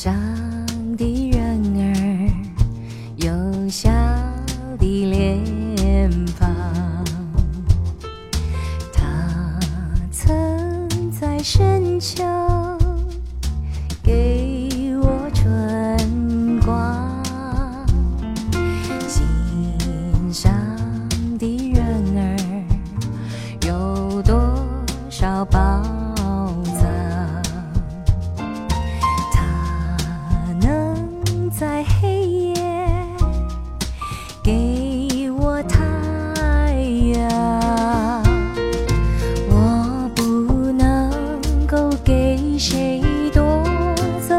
上的人儿有笑的脸庞他曾在深秋在黑夜给我太阳，我不能够给谁夺走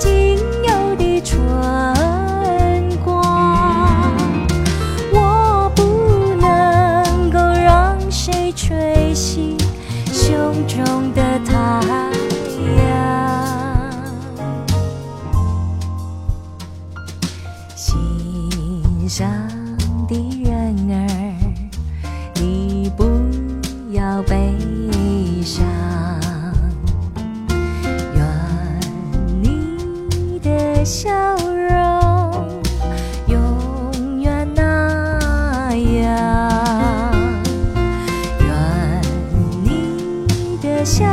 仅有的春光，我不能够让谁吹熄胸中的太阳。心上的人儿，你不要悲笑容永远那样愿你的笑